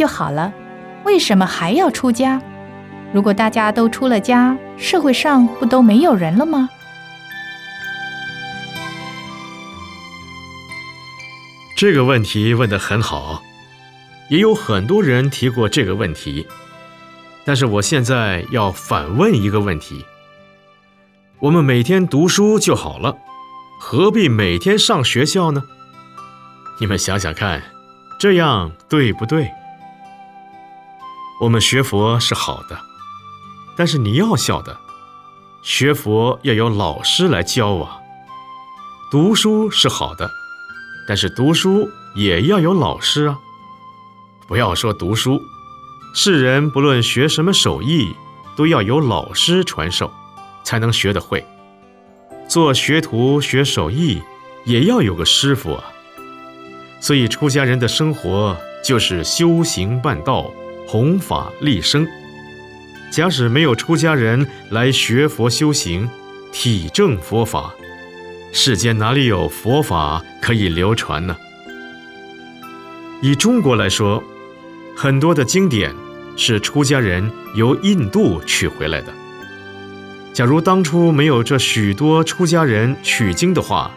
就好了，为什么还要出家？如果大家都出了家，社会上不都没有人了吗？这个问题问得很好，也有很多人提过这个问题。但是我现在要反问一个问题：我们每天读书就好了，何必每天上学校呢？你们想想看，这样对不对？我们学佛是好的，但是你要晓得，学佛要有老师来教啊。读书是好的，但是读书也要有老师啊。不要说读书。世人不论学什么手艺，都要有老师传授，才能学得会。做学徒学手艺，也要有个师傅啊。所以出家人的生活就是修行办道，弘法立生。假使没有出家人来学佛修行，体证佛法，世间哪里有佛法可以流传呢？以中国来说。很多的经典是出家人由印度取回来的。假如当初没有这许多出家人取经的话，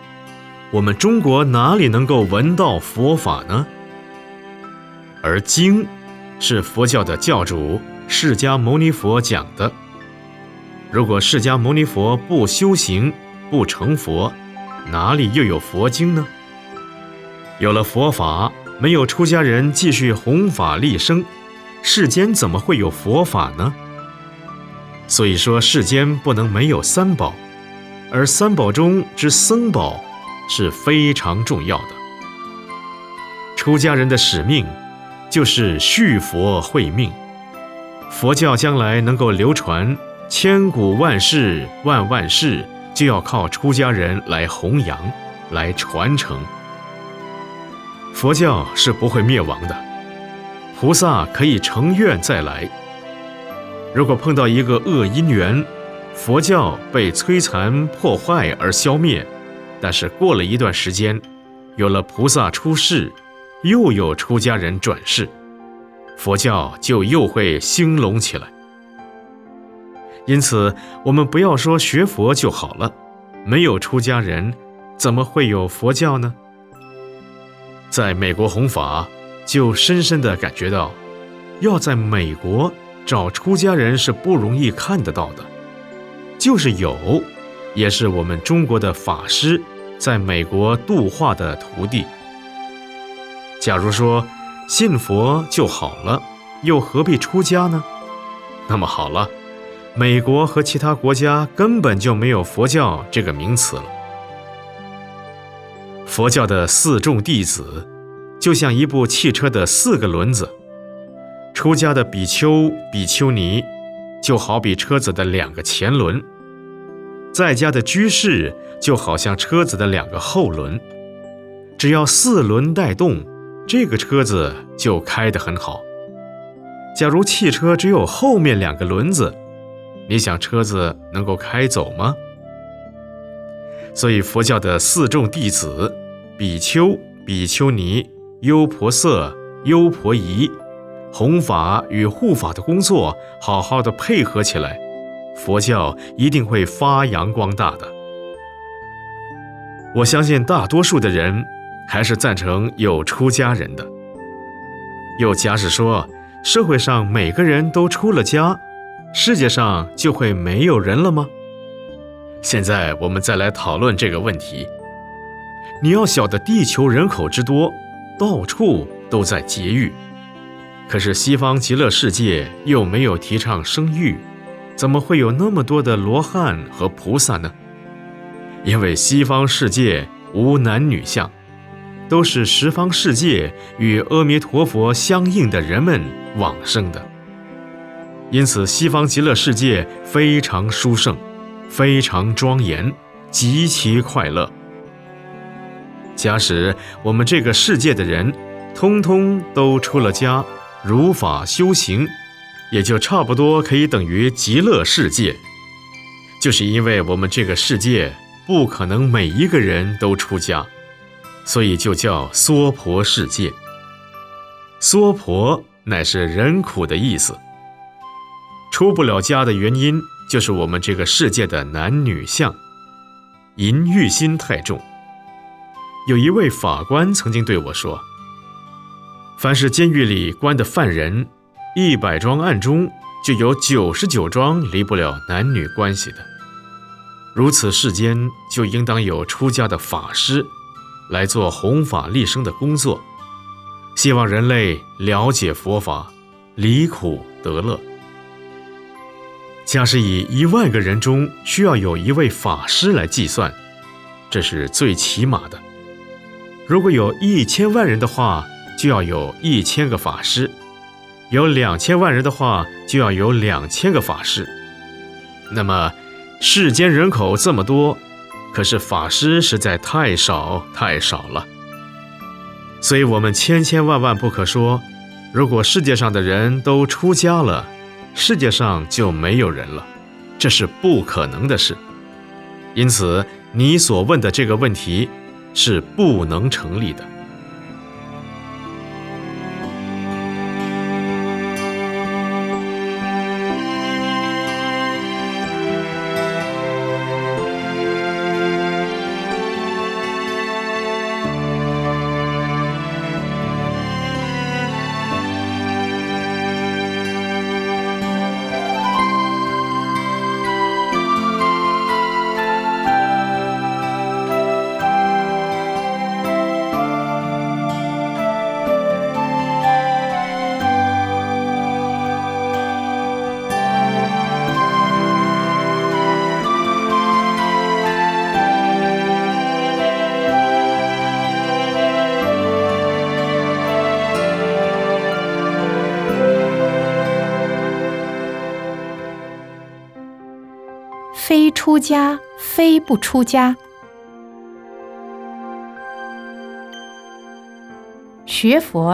我们中国哪里能够闻到佛法呢？而经是佛教的教主释迦牟尼佛讲的。如果释迦牟尼佛不修行不成佛，哪里又有佛经呢？有了佛法。没有出家人继续弘法立生，世间怎么会有佛法呢？所以说，世间不能没有三宝，而三宝中之僧宝是非常重要的。出家人的使命就是续佛慧命，佛教将来能够流传千古万世万万世，就要靠出家人来弘扬、来传承。佛教是不会灭亡的，菩萨可以成愿再来。如果碰到一个恶因缘，佛教被摧残破坏而消灭，但是过了一段时间，有了菩萨出世，又有出家人转世，佛教就又会兴隆起来。因此，我们不要说学佛就好了，没有出家人，怎么会有佛教呢？在美国弘法，就深深地感觉到，要在美国找出家人是不容易看得到的，就是有，也是我们中国的法师在美国度化的徒弟。假如说信佛就好了，又何必出家呢？那么好了，美国和其他国家根本就没有佛教这个名词了。佛教的四众弟子，就像一部汽车的四个轮子；出家的比丘、比丘尼，就好比车子的两个前轮；在家的居士，就好像车子的两个后轮。只要四轮带动，这个车子就开得很好。假如汽车只有后面两个轮子，你想车子能够开走吗？所以佛教的四众弟子。比丘、比丘尼、优婆塞、优婆夷，弘法与护法的工作好好的配合起来，佛教一定会发扬光大的。我相信大多数的人还是赞成有出家人的。又假使说社会上每个人都出了家，世界上就会没有人了吗？现在我们再来讨论这个问题。你要晓得，地球人口之多，到处都在节育。可是西方极乐世界又没有提倡生育，怎么会有那么多的罗汉和菩萨呢？因为西方世界无男女相，都是十方世界与阿弥陀佛相应的人们往生的。因此，西方极乐世界非常殊胜，非常庄严，极其快乐。假使我们这个世界的人，通通都出了家，如法修行，也就差不多可以等于极乐世界。就是因为我们这个世界不可能每一个人都出家，所以就叫娑婆世界。娑婆乃是人苦的意思。出不了家的原因，就是我们这个世界的男女相，淫欲心太重。有一位法官曾经对我说：“凡是监狱里关的犯人，一百桩案中就有九十九桩离不了男女关系的。如此世间，就应当有出家的法师来做弘法利生的工作。”希望人类了解佛法，离苦得乐。假使以一万个人中需要有一位法师来计算，这是最起码的。如果有一千万人的话，就要有一千个法师；有两千万人的话，就要有两千个法师。那么，世间人口这么多，可是法师实在太少太少了。所以，我们千千万万不可说，如果世界上的人都出家了，世界上就没有人了，这是不可能的事。因此，你所问的这个问题是不能成立的。出家，非不出家。学佛